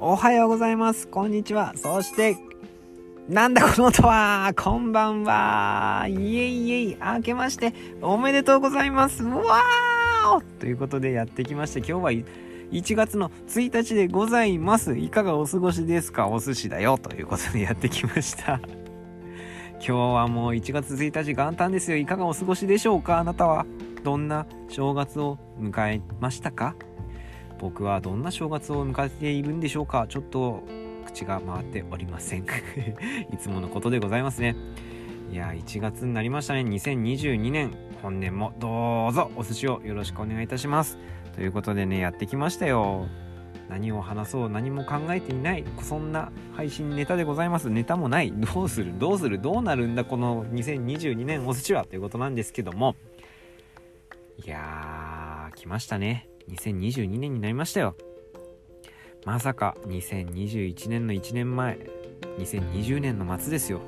おはようございます。こんにちは。そして、なんだこの音はこんばんはイエイイエイ明けましておめでとうございますわーということでやってきまして、今日は1月の1日でございます。いかがお過ごしですか？お寿司だよということでやってきました。今日はもう1月1日元旦ですよ。いかがお過ごしでしょうか？あなたは。どんな正月を迎えましたか？僕はどんな正月を迎えているんでしょうか？ちょっと口が回っておりません。いつものことでございますね。いや1月になりましたね。2022年本年もどうぞお寿司をよろしくお願いいたします。ということでねやってきましたよ。何を話そう何も考えていないそんな配信ネタでございます。ネタもない。どうする？どうする？どうなるんだ？この2022年お寿司は。ということなんですけども。いやー来ましたね。2022年になりましたよ。まさか2021年の1年前2020年の末ですよ。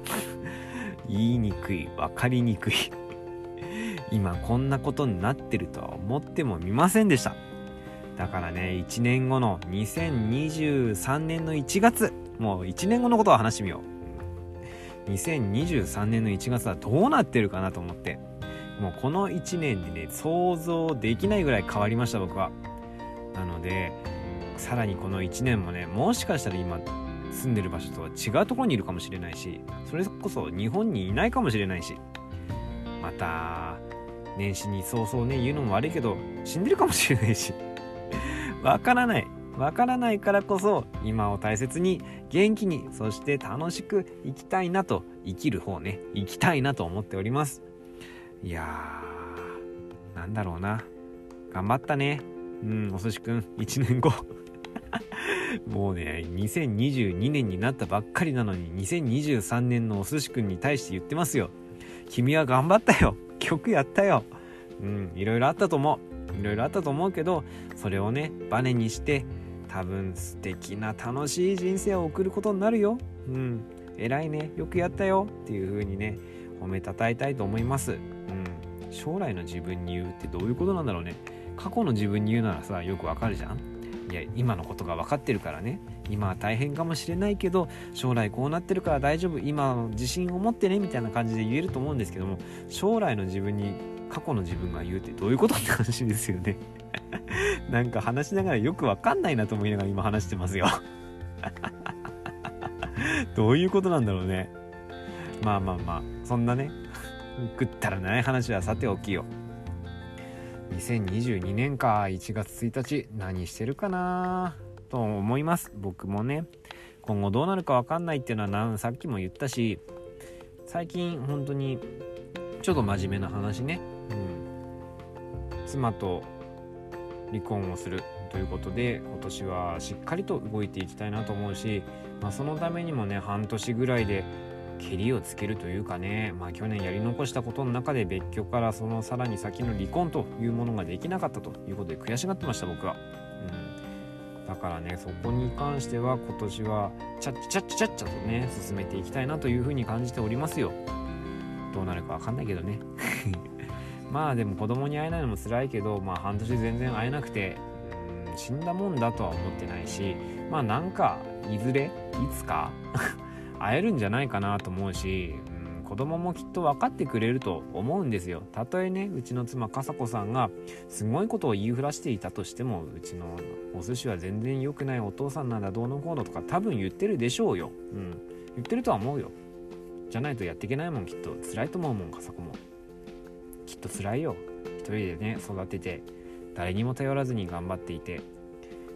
言いにくい分かりにくい。今こんなことになってるとは思ってもみませんでした。だからね1年後の2023年の1月もう1年後のことを話してみよう。2023年の1月はどうなってるかなと思って。もうこの1年でね想像できないぐらい変わりました僕は。なのでさらにこの1年もねもしかしたら今住んでる場所とは違うところにいるかもしれないしそれこそ日本にいないかもしれないしまた年始に早々ね言うのも悪いけど死んでるかもしれないし わからない。わからないからこそ今を大切に元気にそして楽しく生きたいなと生きる方ね生きたいなと思っております。いやーなんだろうな。頑張ったね。うんお寿司くん。1年後もうね2022年になったばっかりなのに2023年のお寿司くんに対して言ってますよ。君は頑張ったよ。曲やったよ。うんいろいろあったと思う。いろいろあったと思うけどそれをねバネにして多分素敵な楽しい人生を送ることになるよ。うん偉いね。よくやったよ。っていう風にね褒めたたえたいと思います、将来の自分に言うってどういうことなんだろうね。過去の自分に言うならさよくわかるじゃん。いや今のことが分かってるからね。今は大変かもしれないけど将来こうなってるから大丈夫。今自信を持ってねみたいな感じで言えると思うんですけども将来の自分に過去の自分が言うってどういうことって話ですよね。なんか話しながらよくわかんないなと思いながら今話してますよ。どういうことなんだろうね。まあまあまあそんなねくったらない話はさておきよ。2022年か。1月1日何してるかな？と思います。僕もね。今後どうなるか分かんないっていうのはさっきも言ったし。最近本当にちょっと真面目な話ね、うん、妻と離婚をする。ということで今年はしっかりと動いていきたいなと思うし、まあ、そのためにもね半年ぐらいでけりをつけるというかね、まあ、去年やり残したことの中で別居からそのさらに先の離婚というものができなかったということで悔しがってました僕は。うん、だからねそこに関しては今年はちゃっちゃっちゃっちゃとね進めていきたいなというふうに感じておりますよ。どうなるかわかんないけどね。まあでも子供に会えないのも辛いけど、まあ半年全然会えなくて、うん、死んだもんだとは思ってないし、まあなんかいずれいつか 会えるんじゃないかなと思うし、うん、子供もきっと分かってくれると思うんですよ。たとえねうちの妻かさこさんがすごいことを言いふらしていたとしてもうちのお寿司は全然良くないお父さんなんだどうのこうのとか多分言ってるでしょうよ、うん、言ってるとは思うよ。じゃないとやっていけないもんきっと。辛いと思うもんかさこも。きっと辛いよ。一人でね育てて誰にも頼らずに頑張っていて。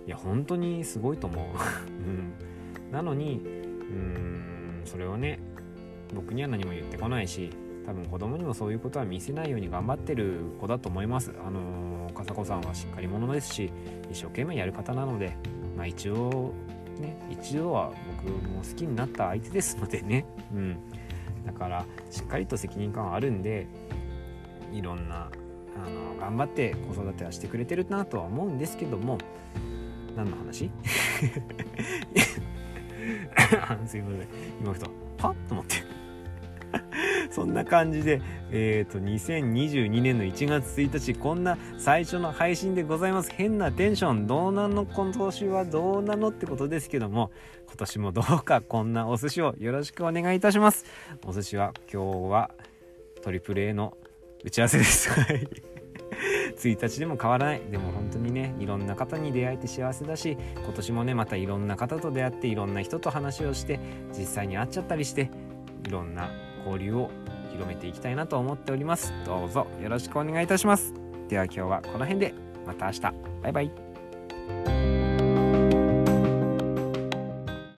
いや本当にすごいと思う、うん、なのにうん。それをね僕には何も言ってこないし多分子供にもそういうことは見せないように頑張ってる子だと思います。あのー、笠子さんはしっかり者ですし一生懸命やる方なのでまあ一応ね一度は僕も好きになった相手ですのでね。うん。だからしっかりと責任感はあるんでいろんなあの頑張って子育てはしてくれてるなとは思うんですけども何の話？すいません今ふとパッと思って そんな感じで、えっ、ー、と、2022年の1月1日、こんな最初の配信でございます。変なテンション、どうなの今年はどうなのってことですけども、今年もどうかこんなお寿司をよろしくお願いいたします。お寿司は今日はトリプル A の打ち合わせです。はい。1日でも変わらない。でも本当にねいろんな方に出会えて幸せだし今年もねまたいろんな方と出会っていろんな人と話をして実際に会っちゃったりしていろんな交流を広めていきたいなと思っております。どうぞよろしくお願いいたします。では今日はこの辺でまた明日。バイバイ。